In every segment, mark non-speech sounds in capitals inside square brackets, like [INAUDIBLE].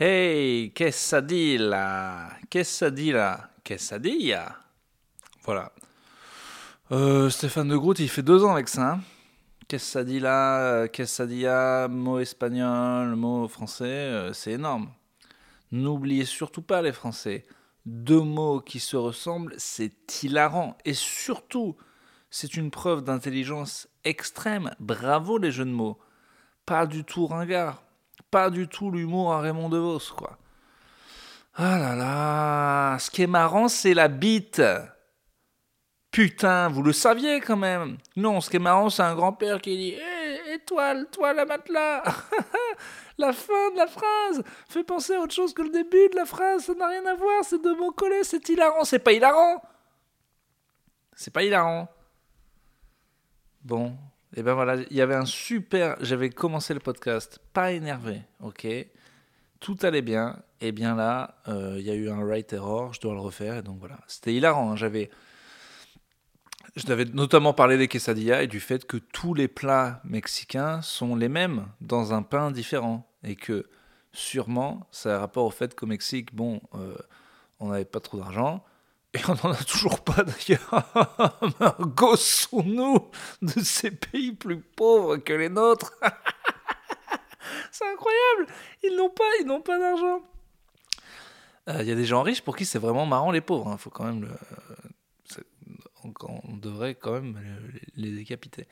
Hey, quesadilla, quesadilla, quesadilla. Voilà. Euh, Stéphane de Groot, il fait deux ans avec ça. Hein. Quesadilla, quesadilla, mot espagnol, mot français, euh, c'est énorme. N'oubliez surtout pas les Français. Deux mots qui se ressemblent, c'est hilarant. Et surtout, c'est une preuve d'intelligence extrême. Bravo les jeux de mots. Pas du tout ringard. Pas du tout l'humour à Raymond DeVos, quoi. Ah là là. Ce qui est marrant, c'est la bite. Putain, vous le saviez quand même. Non, ce qui est marrant, c'est un grand-père qui dit Hé, étoile, toi la matelas [LAUGHS] La fin de la phrase fait penser à autre chose que le début de la phrase, ça n'a rien à voir, c'est deux mots collés, c'est hilarant. C'est pas hilarant C'est pas hilarant. Bon, et ben voilà, il y avait un super. J'avais commencé le podcast, pas énervé, ok Tout allait bien, et bien là, euh, il y a eu un right error, je dois le refaire, et donc voilà. C'était hilarant, hein, j'avais. Je t'avais notamment parlé des quesadillas et du fait que tous les plats mexicains sont les mêmes dans un pain différent. Et que sûrement, ça a rapport au fait qu'au Mexique, bon, euh, on n'avait pas trop d'argent. Et on n'en a toujours pas d'ailleurs. [LAUGHS] Gossons-nous de ces pays plus pauvres que les nôtres. [LAUGHS] c'est incroyable. Ils n'ont pas, ils n'ont pas d'argent. Euh, il y a des gens riches pour qui c'est vraiment marrant les pauvres. Il hein. faut quand même on, devrait quand même les, décapiter.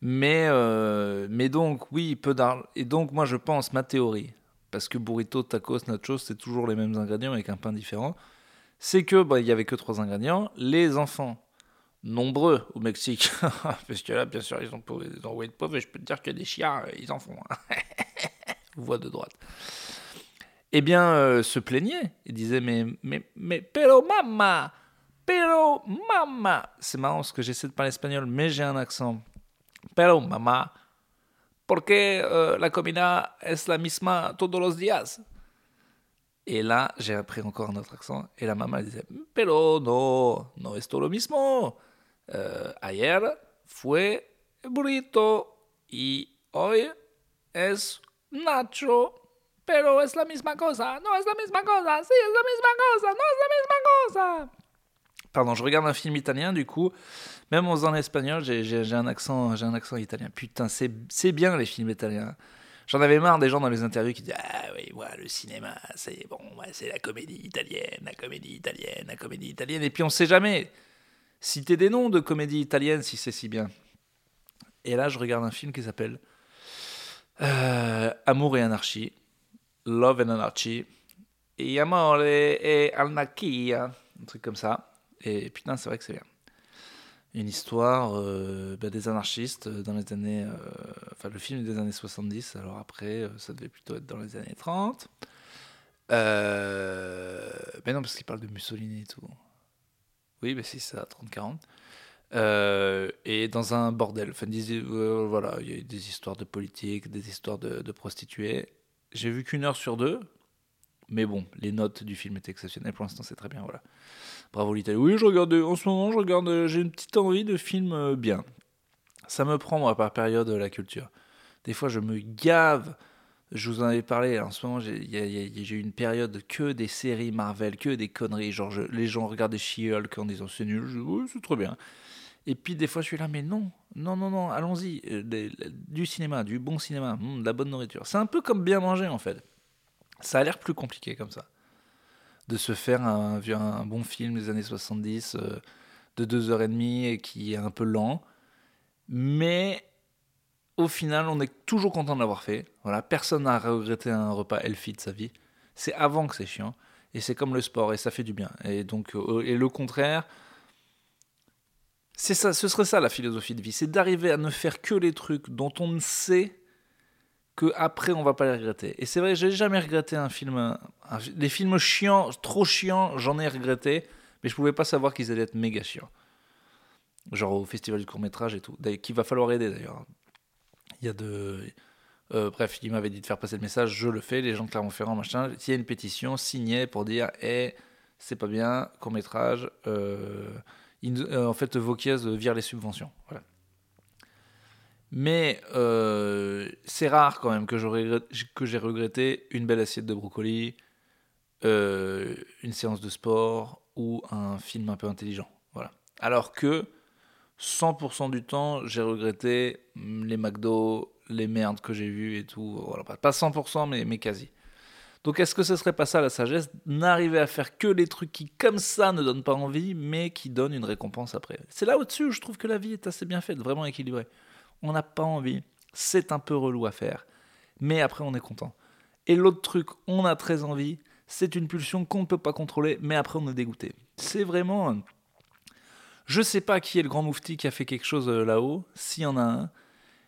Mais, euh, mais donc, oui, peu d'argent. Et donc, moi, je pense, ma théorie, parce que burrito, tacos, nachos, c'est toujours les mêmes ingrédients avec un pain différent, c'est que bah, il y avait que trois ingrédients. Les enfants, nombreux au Mexique, [LAUGHS] parce que là, bien sûr, ils ont des envoyés de pauvres, et je peux te dire que des chiens, euh, ils en font. Hein. [LAUGHS] Voix de droite. Eh bien, euh, se plaignaient. Ils disaient, mais, mais, mais, pero mama, Pero mama. C'est marrant parce que j'essaie de parler espagnol, mais j'ai un accent. Pero mama. Porque euh, la comida es la misma todos los días. Et là, j'ai appris encore un autre accent. Et la maman disait Pero no, no es lo mismo. Euh, ayer fue burrito y hoy es nacho. Pero es la misma cosa. No es la misma cosa. Sí, es la misma cosa. No es la misma cosa. Pardon, je regarde un film italien, du coup, même en faisant l'espagnol, j'ai un, accent, un accent italien. Putain, c'est bien les films italiens. J'en avais marre des gens dans les interviews qui disent Ah oui, ouais, le cinéma, c'est bon, c'est la comédie italienne, la comédie italienne, la comédie italienne. Et puis on sait jamais. Citer des noms de comédie italienne si c'est si bien. Et là, je regarde un film qui s'appelle euh, Amour et anarchie, Love and Anarchy, et Amore et Anarchia, un truc comme ça. Et putain, c'est vrai que c'est bien. Une histoire euh, bah, des anarchistes dans les années. Euh, enfin, le film est des années 70, alors après, euh, ça devait plutôt être dans les années 30. mais non, parce qu'il parle de Mussolini et tout. Oui, mais si, c'est ça, 30-40. et dans un bordel. Enfin, voilà, il y a eu des histoires de politique, des histoires de, de prostituées. J'ai vu qu'une heure sur deux, mais bon, les notes du film étaient exceptionnelles. Pour l'instant, c'est très bien, voilà. Bravo l'Italie. Oui, je regarde, en ce moment, je regarde, j'ai une petite envie de film euh, bien. Ça me prend, moi, par période, la culture. Des fois, je me gave. Je vous en avais parlé, en ce moment, j'ai eu une période que des séries Marvel, que des conneries. Genre, les gens regardaient She-Hulk en disant c'est nul. c'est trop bien. Et puis, des fois, je suis là, mais non, non, non, non, allons-y. Euh, du cinéma, du bon cinéma, hmm, de la bonne nourriture. C'est un peu comme bien manger, en fait. Ça a l'air plus compliqué comme ça de se faire un, un bon film des années 70 euh, de deux heures et demie et qui est un peu lent. Mais au final, on est toujours content de l'avoir fait. Voilà, personne n'a regretté un repas healthy de sa vie. C'est avant que c'est chiant. Et c'est comme le sport, et ça fait du bien. Et donc, euh, et le contraire, c'est ça, ce serait ça la philosophie de vie, c'est d'arriver à ne faire que les trucs dont on ne sait que après on va pas les regretter. Et c'est vrai, j'ai jamais regretté un film. des films chiants, trop chiants, j'en ai regretté, mais je pouvais pas savoir qu'ils allaient être méga chiants. Genre au festival du court métrage et tout, qu'il va falloir aider d'ailleurs. Il y a de. Euh, bref, il m'avait dit de faire passer le message, je le fais, les gens de Clermont-Ferrand, machin. S'il y a une pétition, signée pour dire, hé, c'est pas bien, court métrage, euh, euh, en fait, Vauquiez vire les subventions. Voilà. Mais euh, c'est rare quand même que j'ai regretté une belle assiette de brocoli, euh, une séance de sport ou un film un peu intelligent. Voilà. Alors que 100% du temps, j'ai regretté les McDo, les merdes que j'ai vues et tout. Voilà. Pas 100%, mais, mais quasi. Donc est-ce que ce serait pas ça la sagesse? N'arriver à faire que les trucs qui, comme ça, ne donnent pas envie, mais qui donnent une récompense après. C'est là au-dessus où je trouve que la vie est assez bien faite, vraiment équilibrée. On n'a pas envie, c'est un peu relou à faire, mais après on est content. Et l'autre truc, on a très envie, c'est une pulsion qu'on ne peut pas contrôler, mais après on est dégoûté. C'est vraiment... Je sais pas qui est le grand moufti qui a fait quelque chose euh, là-haut, s'il y en a un,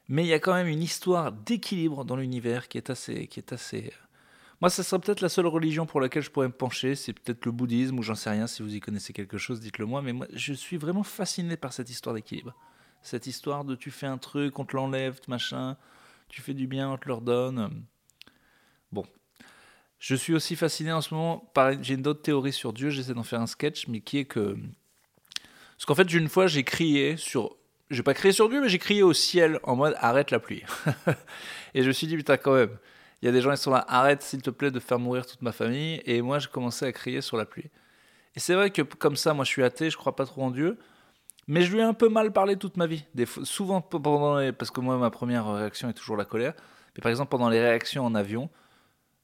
mais il y a quand même une histoire d'équilibre dans l'univers qui est assez... Qui est assez euh, moi, ce serait peut-être la seule religion pour laquelle je pourrais me pencher, c'est peut-être le bouddhisme ou j'en sais rien. Si vous y connaissez quelque chose, dites-le moi. Mais moi, je suis vraiment fasciné par cette histoire d'équilibre. Cette histoire de tu fais un truc, on te l'enlève, machin, tu fais du bien, on te le redonne. Bon. Je suis aussi fasciné en ce moment par. J'ai une autre théorie sur Dieu, j'essaie d'en faire un sketch, mais qui est que. Parce qu'en fait, une fois, j'ai crié sur. J'ai pas crié sur Dieu, mais j'ai crié au ciel en mode arrête la pluie. [LAUGHS] Et je me suis dit, putain, quand même il y a des gens qui sont là, arrête s'il te plaît de faire mourir toute ma famille. Et moi, j'ai commencé à crier sur la pluie. Et c'est vrai que comme ça, moi, je suis athée, je crois pas trop en Dieu. Mais je lui ai un peu mal parlé toute ma vie. Souvent, pendant parce que moi, ma première réaction est toujours la colère. Mais par exemple, pendant les réactions en avion,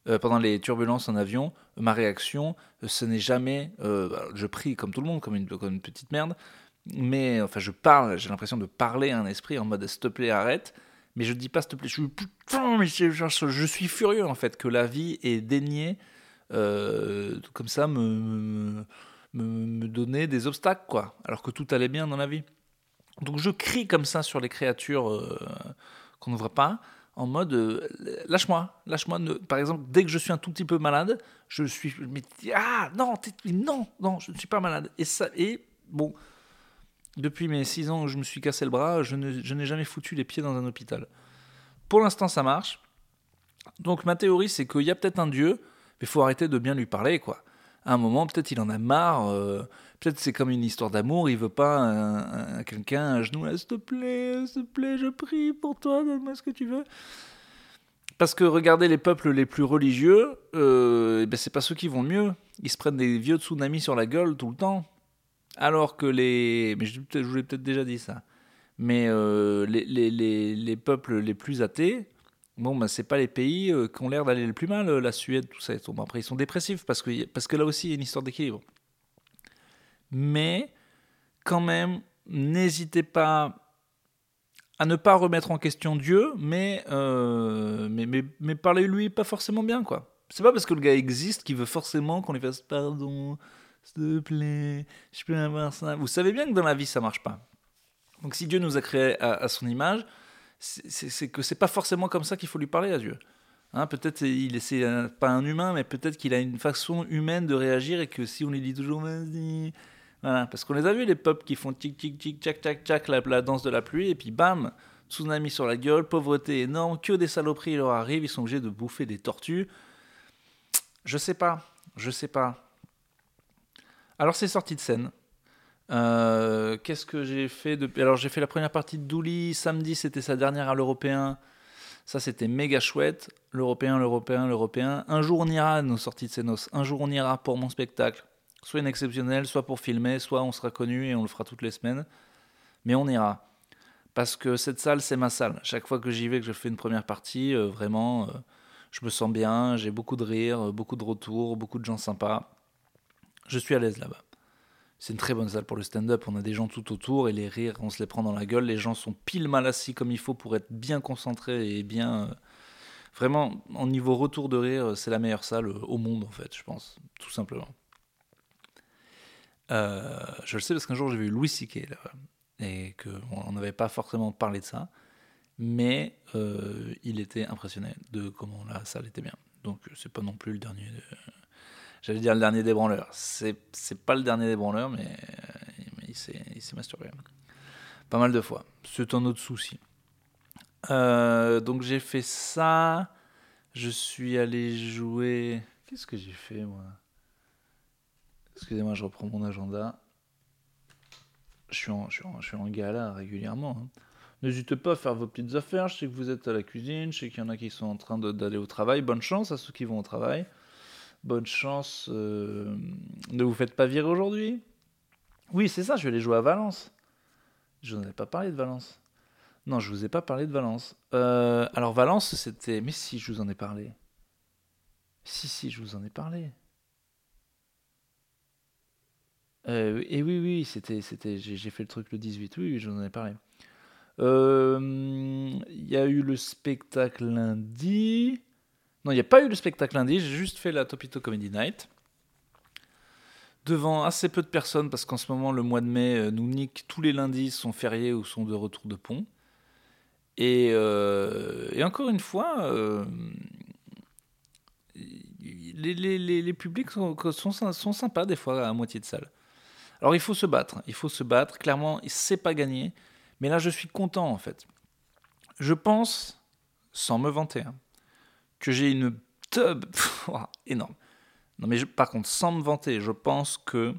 euh, pendant les turbulences en avion, ma réaction, euh, ce n'est jamais. Euh, bah, je prie comme tout le monde, comme une, petite merde. Mais enfin, je parle, j'ai l'impression de parler à un esprit en mode s'il te plaît, arrête mais je dis pas s'il te plaît, je suis putain, mais je, suis furieux en fait que la vie daigné euh, comme ça me, me, donner des obstacles quoi, alors que tout allait bien dans la vie. Donc je crie comme ça sur les créatures euh, qu'on ne voit pas, en mode euh, lâche-moi, lâche-moi. Par exemple, dès que je suis un tout petit peu malade, je suis ah non, non, non, je ne suis pas malade. Et ça et bon, depuis mes 6 ans où je me suis cassé le bras, je, n'ai jamais foutu les pieds dans un hôpital. Pour l'instant, ça marche. Donc ma théorie, c'est qu'il y a peut-être un Dieu, mais il faut arrêter de bien lui parler, quoi. À un moment, peut-être il en a marre. Euh, peut-être c'est comme une histoire d'amour. Il veut pas un, quelqu'un à genoux. S'il te plaît, s'il te plaît, je prie pour toi, donne-moi ce que tu veux. Parce que regardez les peuples les plus religieux, euh, eh ben c'est pas ceux qui vont mieux. Ils se prennent des vieux tsunamis sur la gueule tout le temps. Alors que les. Mais je, je vous l'ai peut-être déjà dit ça. Mais euh, les, les, les, les, peuples les plus athées, bon, bah, c'est pas les pays euh, qui ont l'air d'aller le plus mal, euh, la Suède, tout ça. Après, ils sont dépressifs parce que, parce que là aussi, il y a une histoire d'équilibre. Mais, quand même, n'hésitez pas à ne pas remettre en question Dieu, mais, mais, mais, mais parlez-lui pas forcément bien, quoi. C'est pas parce que le gars existe qu'il veut forcément qu'on lui fasse pardon, s'il te plaît, je peux avoir ça. Vous savez bien que dans la vie, ça marche pas. Donc si Dieu nous a créés à, son image, c'est que c'est pas forcément comme ça qu'il faut lui parler à Dieu. Hein, peut-être il c'est pas un humain, mais peut-être qu'il a une façon humaine de réagir et que si on lui dit toujours vas-y, parce qu'on les a vus les peuples qui font tic tic tic tchac tchac tchac la, la danse de la pluie et puis bam, tsunami sur la gueule, pauvreté énorme, que des saloperies leur arrivent, ils sont obligés de bouffer des tortues. Je sais pas, je sais pas. Alors c'est sorti de scène. Euh, qu'est-ce que j'ai fait depuis Alors j'ai fait la première partie de Douli. Samedi, c'était sa dernière à l'Européen. Ça, c'était méga chouette. L'Européen, l'Européen, l'Européen. Un jour, on ira à nos sorties de Sénos. Un jour, on ira pour mon spectacle. Soit une exceptionnelle, soit pour filmer, soit on sera connu et on le fera toutes les semaines. Mais on ira. Parce que cette salle, c'est ma salle. Chaque fois que j'y vais, que je fais une première partie, euh, vraiment, euh, je me sens bien. J'ai beaucoup de rires, beaucoup de retours, beaucoup de gens sympas je suis à l'aise là-bas. C'est une très bonne salle pour le stand-up. On a des gens tout autour et les rires, on se les prend dans la gueule. Les gens sont pile mal assis comme il faut pour être bien concentrés et bien. Euh, vraiment, en niveau retour de rire, c'est la meilleure salle au monde en fait, je pense, tout simplement. Euh, je le sais parce qu'un jour j'ai vu Louis C.K. là-bas et qu'on n'avait pas forcément parlé de ça, mais euh, il était impressionné de comment la salle était bien. Donc c'est pas non plus le dernier. J'allais dire le dernier des branleurs. C'est, c'est pas le dernier des branleurs, mais, mais il, s'est, il s'est masturbé. Pas mal de fois. C'est un autre souci. Euh, donc j'ai fait ça. Je suis allé jouer. Qu'est-ce que j'ai fait, moi? Excusez-moi, je reprends mon agenda. Je suis en, je suis en, je suis en gala régulièrement. Hein. N'hésitez pas à faire vos petites affaires. Je sais que vous êtes à la cuisine. Je sais qu'il y en a qui sont en train d'aller au travail. Bonne chance à ceux qui vont au travail. Bonne chance. Euh, ne vous faites pas virer aujourd'hui. Oui, c'est ça. Je vais aller jouer à Valence. Je n'en ai pas parlé de Valence. Non, je vous ai pas parlé de Valence. Euh, alors Valence, c'était. Mais si, je vous en ai parlé. Si, si, je vous en ai parlé. Euh, et oui, oui, c'était, c'était, j'ai fait le truc le 18. Oui, oui, je vous en ai parlé. Euh, il y a eu le spectacle lundi. Non, il n'y a pas eu le spectacle lundi. J'ai juste fait la Topito Comedy Night. Devant assez peu de personnes, parce qu'en ce moment, le mois de mai euh, nous nique. Tous les lundis sont fériés ou sont de retour de pont. Et, euh, encore une fois, les, les, publics sont, sympas des fois à moitié de salle. Alors il faut se battre. Il faut se battre. Clairement, c'est pas gagné. Mais là, je suis content en fait. Je pense, sans me vanter, hein, que j'ai une tub énorme. Non, mais par contre, sans me vanter, je pense que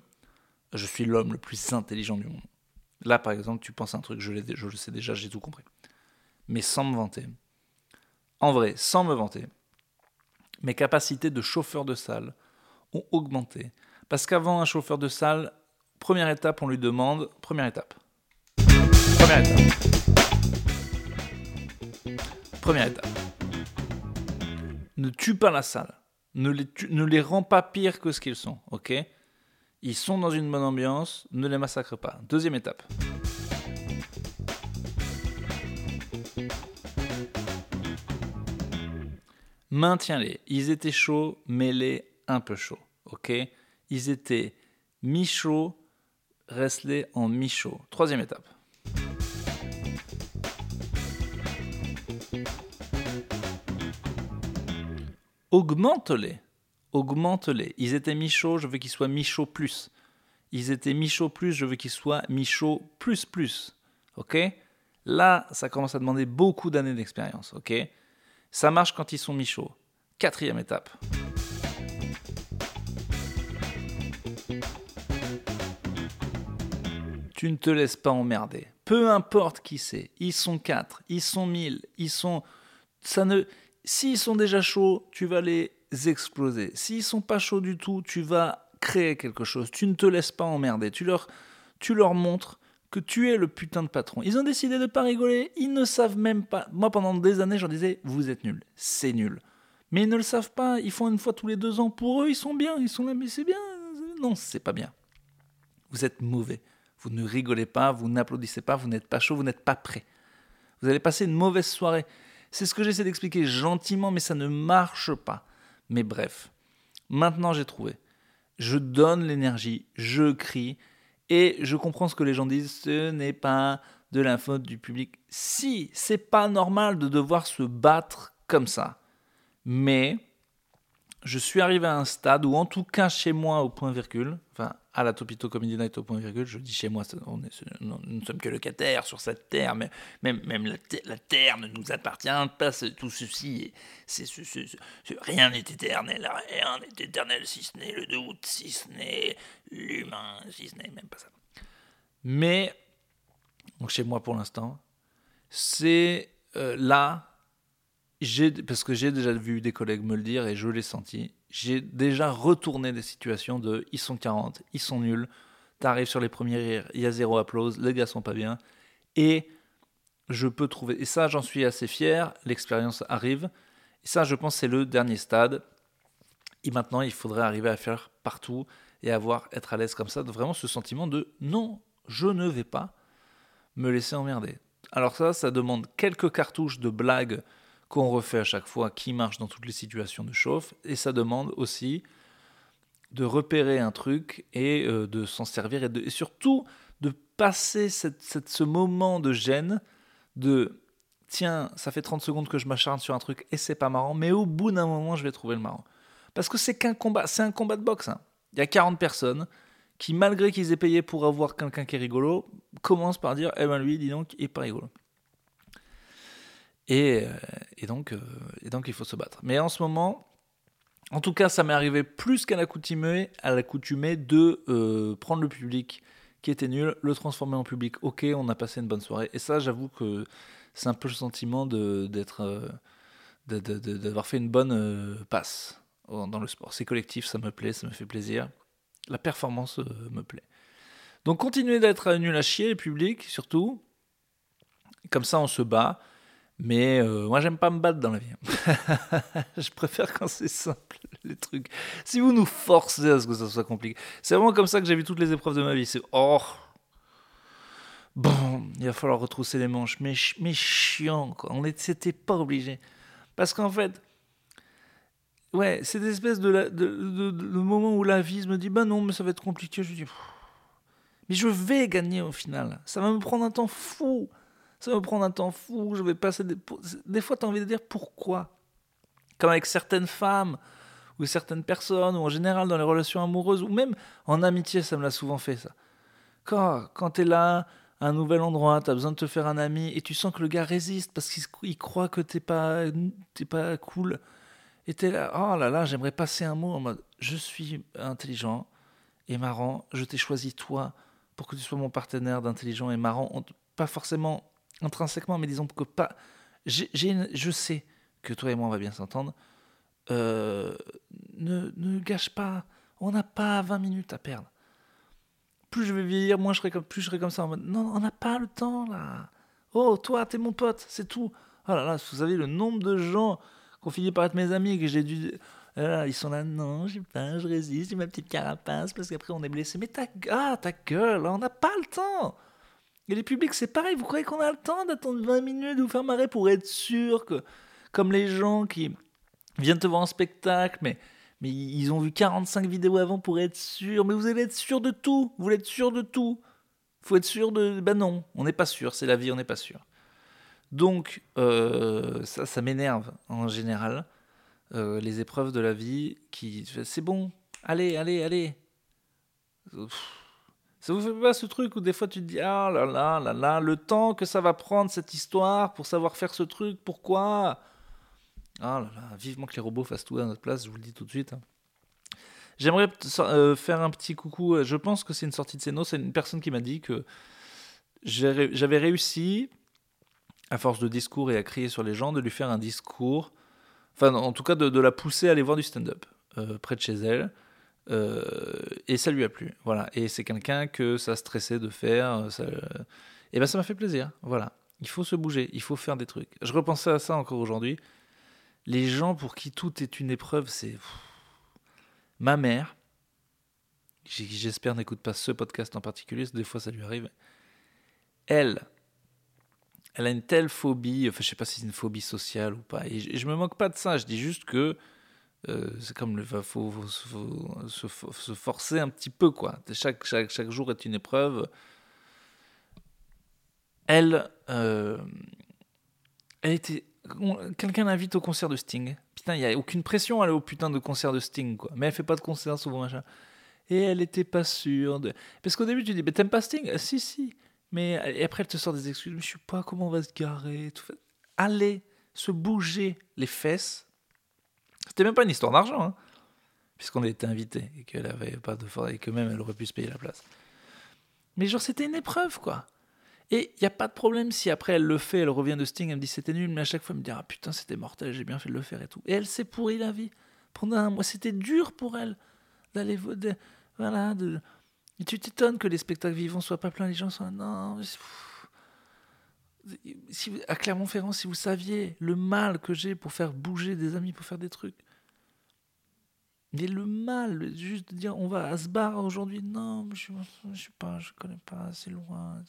je suis l'homme le plus intelligent du monde. Là, par exemple, tu penses à un truc, je, je le sais déjà, j'ai tout compris. Mais sans me vanter. En vrai, sans me vanter, mes capacités de chauffeur de salle ont augmenté. Parce qu'avant, un chauffeur de salle, première étape, on lui demande, première étape, Première étape. Première étape. Ne tue pas la salle. Ne les, ne les rends pas pire que ce qu'ils sont, ok? Ils sont dans une bonne ambiance, ne les massacre pas. Deuxième étape. Maintiens-les. Ils étaient chauds, mets-les un peu chauds, ok? Ils étaient mi-chauds, reste-les en mi-chaud. Troisième étape. Augmente-les. Augmente-les. Ils étaient mi-chaud, je veux qu'ils soient mi-chaud plus. Ils étaient mi-chaud plus, je veux qu'ils soient mi-chaud plus plus. Ok? Là, ça commence à demander beaucoup d'années d'expérience. Ok? Ça marche quand ils sont mi-chauds. Quatrième étape. Tu ne te laisses pas emmerder. Peu importe qui c'est. Ils sont quatre, ils sont mille, ils sont. Ça ne. S'ils sont déjà chauds, tu vas les exploser. S'ils sont pas chauds du tout, tu vas créer quelque chose. Tu ne te laisses pas emmerder. Tu leur, montres que tu es le putain de patron. Ils ont décidé de pas rigoler. Ils ne savent même pas. Moi, pendant des années, je disais, vous êtes nuls. C'est nul. Mais ils ne le savent pas. Ils font une fois tous les deux ans. Pour eux, ils sont bien. Ils sont là, mais c'est bien. Non, c'est pas bien. Vous êtes mauvais. Vous ne rigolez pas. Vous n'applaudissez pas. Vous n'êtes pas chaud. Vous n'êtes pas prêt. Vous allez passer une mauvaise soirée. C'est ce que j'essaie d'expliquer gentiment, mais ça ne marche pas. Mais bref, maintenant j'ai trouvé. Je donne l'énergie, je crie, et je comprends ce que les gens disent, ce n'est pas de la faute du public. Si, c'est pas normal de devoir se battre comme ça. Mais je suis arrivé à un stade où, en tout cas chez moi, au point virgule, enfin à la Topito Comedy Night au point virgule, je dis chez moi, on est, nous ne sommes que locataires sur cette terre, mais même, la, terre ne nous appartient pas, tout ceci, rien n'est éternel, rien n'est éternel si ce n'est le doute, si ce n'est l'humain, si ce n'est même pas ça. Mais, chez moi pour l'instant, c'est euh, là parce que j'ai déjà vu des collègues me le dire et je l'ai senti, j'ai déjà retourné des situations de ils sont 40, ils sont nuls, t'arrives sur les premiers rires, il y a zéro applause, les gars sont pas bien, et je peux trouver, et ça j'en suis assez fier, l'expérience arrive, et ça je pense c'est le dernier stade, et maintenant il faudrait arriver à faire partout et avoir, être à l'aise comme ça, vraiment ce sentiment de non, je ne vais pas me laisser emmerder. Alors ça, ça demande quelques cartouches de blagues qu'on refait à chaque fois, qui marche dans toutes les situations de chauffe. Et ça demande aussi de repérer un truc et euh, de s'en servir et, surtout de passer ce moment de gêne de tiens, ça fait 30 secondes que je m'acharne sur un truc et c'est pas marrant, mais au bout d'un moment, je vais trouver le marrant. Parce que c'est qu'un combat, c'est un combat de boxe. Hein. Il y a 40 personnes qui, malgré qu'ils aient payé pour avoir quelqu'un qui est rigolo, commencent par dire Eh ben lui, dis donc, il est pas rigolo. Et, euh, euh, et donc, il faut se battre. Mais en ce moment, en tout cas, ça m'est arrivé plus qu'à l'accoutumée, à l'accoutumée de euh, prendre le public qui était nul, le transformer en public. Ok, on a passé une bonne soirée. Et ça, j'avoue que c'est un peu le sentiment d'être, d'avoir fait une bonne passe dans le sport. C'est collectif, ça me plaît, ça me fait plaisir. La performance me plaît. Donc continuez d'être nul à chier, public surtout. Comme ça, on se bat. Mais moi, j'aime pas me battre dans la vie. [LAUGHS] je préfère quand c'est simple, les trucs. Si vous nous forcez à ce que ça soit compliqué. C'est vraiment comme ça que j'ai vu toutes les épreuves de ma vie. C'est oh, Bon, il va falloir retrousser les manches. Mais, chiant, quoi. On n'était pas obligé. Parce qu'en fait, ouais, c'est des espèces de, de, de, moment où la vie me dit Bah non, mais ça va être compliqué. Je dis Mais je vais gagner au final. Ça va me prendre un temps fou. Ça va prendre un temps fou. Je vais passer des, des fois, tu as envie de dire pourquoi. Comme avec certaines femmes ou certaines personnes, ou en général dans les relations amoureuses, ou même en amitié, ça me l'a souvent fait ça. Quand, quand tu es là, un nouvel endroit, tu as besoin de te faire un ami, et tu sens que le gars résiste parce qu'il croit que t'es pas, pas cool. Et t'es là, oh là là, j'aimerais passer un mot en mode, je suis intelligent et marrant, je t'ai choisi toi pour que tu sois mon partenaire d'intelligent et marrant, pas forcément intrinsèquement, mais disons que pas. J'ai, je sais que toi et moi on va bien s'entendre. Euh, ne, ne gâche pas, on n'a pas 20 minutes à perdre plus je vais vieillir, moins je serai comme, plus je serai comme ça non, on n'a pas le temps là. Oh, toi, t'es mon pote, c'est tout. Oh là là, vous savez le nombre de gens qui ont fini par être mes amis que j'ai dû. Ah ils sont là, non, j'ai pas, je résiste, j'ai ma petite carapace parce qu'après on est blessé. Mais ta, ah, ta gueule, on n'a pas le temps. Et les publics, c'est pareil, vous croyez qu'on a le temps d'attendre 20 minutes de vous faire marrer pour être sûr que, comme les gens qui viennent te voir en spectacle, mais mais ils ont vu 45 vidéos avant pour être sûr. Mais vous allez être sûr de tout. Vous voulez être sûr de tout. faut être sûr de. Ben non, on n'est pas sûr. C'est la vie, on n'est pas sûr. Donc, euh, ça, ça m'énerve en général. Euh, les épreuves de la vie qui. C'est bon. Allez, allez, allez. Ça vous fait pas ce truc où des fois tu te dis ah là là là là le temps que ça va prendre cette histoire pour savoir faire ce truc pourquoi? Ah là là, vivement que les robots fassent tout à notre place, je vous le dis tout de suite. Hein. J'aimerais euh, faire un petit coucou. Je pense que c'est une sortie de Seno. C'est une personne qui m'a dit que j'avais réussi, à force de discours et à crier sur les gens, de lui faire un discours. Enfin, en tout cas, de, la pousser à aller voir du stand-up euh, près de chez elle. Euh, et ça lui a plu. Voilà. Et c'est quelqu'un que ça stressait de faire. Et ben, ça m'a fait plaisir. Voilà. Il faut se bouger. Il faut faire des trucs. Je repensais à ça encore aujourd'hui les gens pour qui tout est une épreuve, c'est ma mère. J'espère n'écoute pas ce podcast en particulier, des fois ça lui arrive. Elle, elle a une telle phobie, enfin je sais pas si c'est une phobie sociale ou pas, et je, ne me moque pas de ça, je dis juste que euh, c'est comme le faut, faut, se, forcer un petit peu quoi. Chaque, chaque, chaque jour est une épreuve. Elle, euh, elle était quelqu'un l'invite au concert de Sting. Putain, il n'y a aucune pression à aller au putain de concert de Sting, quoi. Mais elle fait pas de concert souvent, machin. Et elle était pas sûre. Parce qu'au début, tu dis, mais t'aimes pas Sting? Si, si. Mais et après, elle te sort des excuses. Mais je sais pas comment on va se garer. Aller se bouger les fesses. C'était même pas une histoire d'argent, hein, puisqu'on était invité et qu'elle avait pas de et que même elle aurait pu se payer la place. Mais genre, c'était une épreuve, quoi. Et il n'y a pas de problème si après elle le fait, elle revient de Sting, elle me dit c'était nul, mais à chaque fois elle me dit ah putain c'était mortel, j'ai bien fait de le faire et tout. Et elle s'est pourri la vie. Pendant un mois, c'était dur pour elle d'aller voilà de et tu t'étonnes que les spectacles vivants soient pas pleins, les gens sont non. Si, à Clermont-Ferrand, si vous saviez le mal que j'ai pour faire bouger des amis, pour faire des trucs. Mais le mal, juste de dire on va à ce bar aujourd'hui, non, je, je sais pas, je connais pas, c'est loin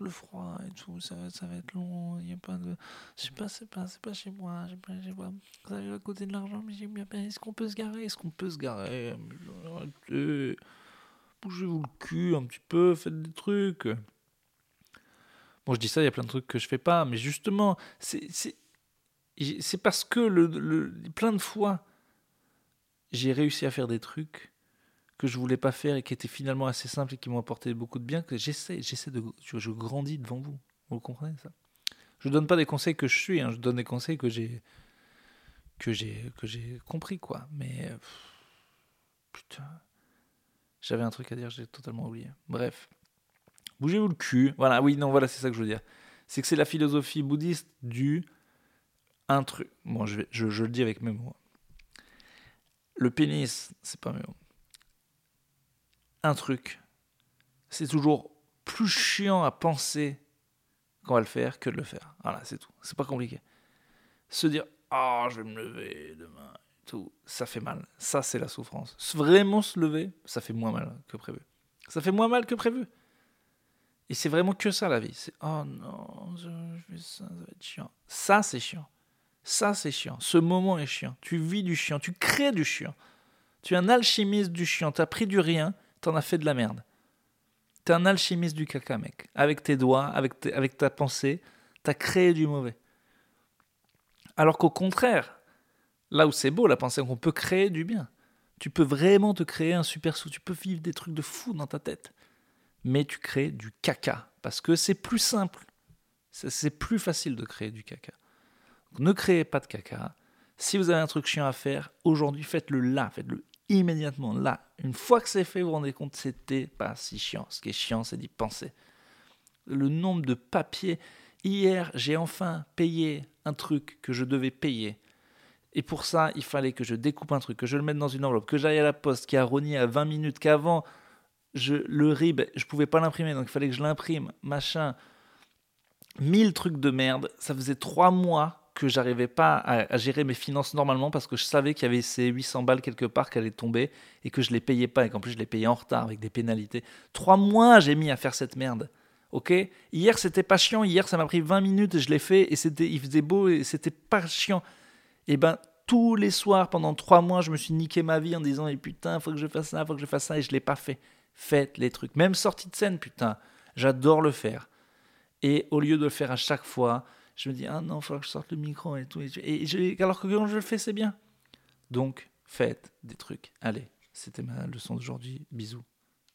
le froid et tout, ça va, ça va être long, il y a pas de... Je sais pas, c'est pas, pas chez moi, je sais pas, je sais pas, ça à côté de l'argent, mais j'ai bien est-ce qu'on peut se garer? Est-ce qu'on peut se garer? Bougez-vous le cul un petit peu, faites des trucs. Bon, je dis ça, il y a plein de trucs que je fais pas, mais justement, c'est, parce que le, le, plein de fois, j'ai réussi à faire des trucs que je voulais pas faire et qui étaient finalement assez simples et qui m'ont apporté beaucoup de bien, que j'essaie, j'essaie de, je, grandis devant vous. Vous comprenez ça? Je donne pas des conseils que je suis, hein, je donne des conseils que j'ai, que j'ai, que j'ai compris quoi. Mais putain, J'avais un truc à dire, j'ai totalement oublié. Bref. Bougez-vous le cul. Voilà, oui, non, voilà, c'est ça que je veux dire. C'est que c'est la philosophie bouddhiste du un truc. Bon, je, le dis avec mes mots. Le pénis, c'est pas mes mots. Un truc. C'est toujours plus chiant à penser qu'on va le faire que de le faire. Voilà, c'est tout. C'est pas compliqué. Se dire, oh, je vais me lever demain, tout, ça fait mal. Ça, c'est la souffrance. Vraiment se lever, ça fait moins mal que prévu. Ça fait moins mal que prévu. Et c'est vraiment que ça la vie. C'est oh non, je, fais ça, ça va être chiant. Ça, c'est chiant. Ça, c'est chiant. Ce moment est chiant. Tu vis du chiant. Tu crées du chiant. Tu es un alchimiste du chiant. Tu as pris du rien, tu en as fait de la merde. Tu es un alchimiste du caca, mec. Avec tes doigts, avec, ta pensée, tu as créé du mauvais. Alors qu'au contraire, là où c'est beau, la pensée, qu'on peut créer du bien. Tu peux vraiment te créer un super sou. Tu peux vivre des trucs de fou dans ta tête. Mais tu crées du caca. Parce que c'est plus simple. C'est plus facile de créer du caca. Donc, ne créez pas de caca. Si vous avez un truc chiant à faire, aujourd'hui, faites-le là. Faites-le immédiatement là. Une fois que c'est fait, vous vous rendez compte, c'était pas si chiant. Ce qui est chiant, c'est d'y penser. Le nombre de papiers. Hier, j'ai enfin payé un truc que je devais payer. Et pour ça, il fallait que je découpe un truc, que je le mette dans une enveloppe, que j'aille à la poste, qui a rogné à 20 minutes, qu'avant, je, le RIB, je pouvais pas l'imprimer, donc il fallait que je l'imprime, machin. Mille trucs de merde. Ça faisait trois mois que j'arrivais pas à, gérer mes finances normalement parce que je savais qu'il y avait ces 800 balles quelque part qui allaient tomber et que je les payais pas et qu'en plus je les payais en retard avec des pénalités. Trois mois j'ai mis à faire cette merde. Ok? Hier c'était pas chiant, hier ça m'a pris 20 minutes et je l'ai fait et c'était, il faisait beau et c'était pas chiant. Et ben tous les soirs pendant trois mois je me suis niqué ma vie en disant et putain faut que je fasse ça, faut que je fasse ça et je l'ai pas fait. Faites les trucs. Même sortie de scène putain, j'adore le faire. Et au lieu de le faire à chaque fois, je me dis, ah non, il faut que je sorte le micro et tout. Et, alors que quand je le fais, c'est bien. Donc, faites des trucs. Allez, c'était ma leçon d'aujourd'hui. Bisous.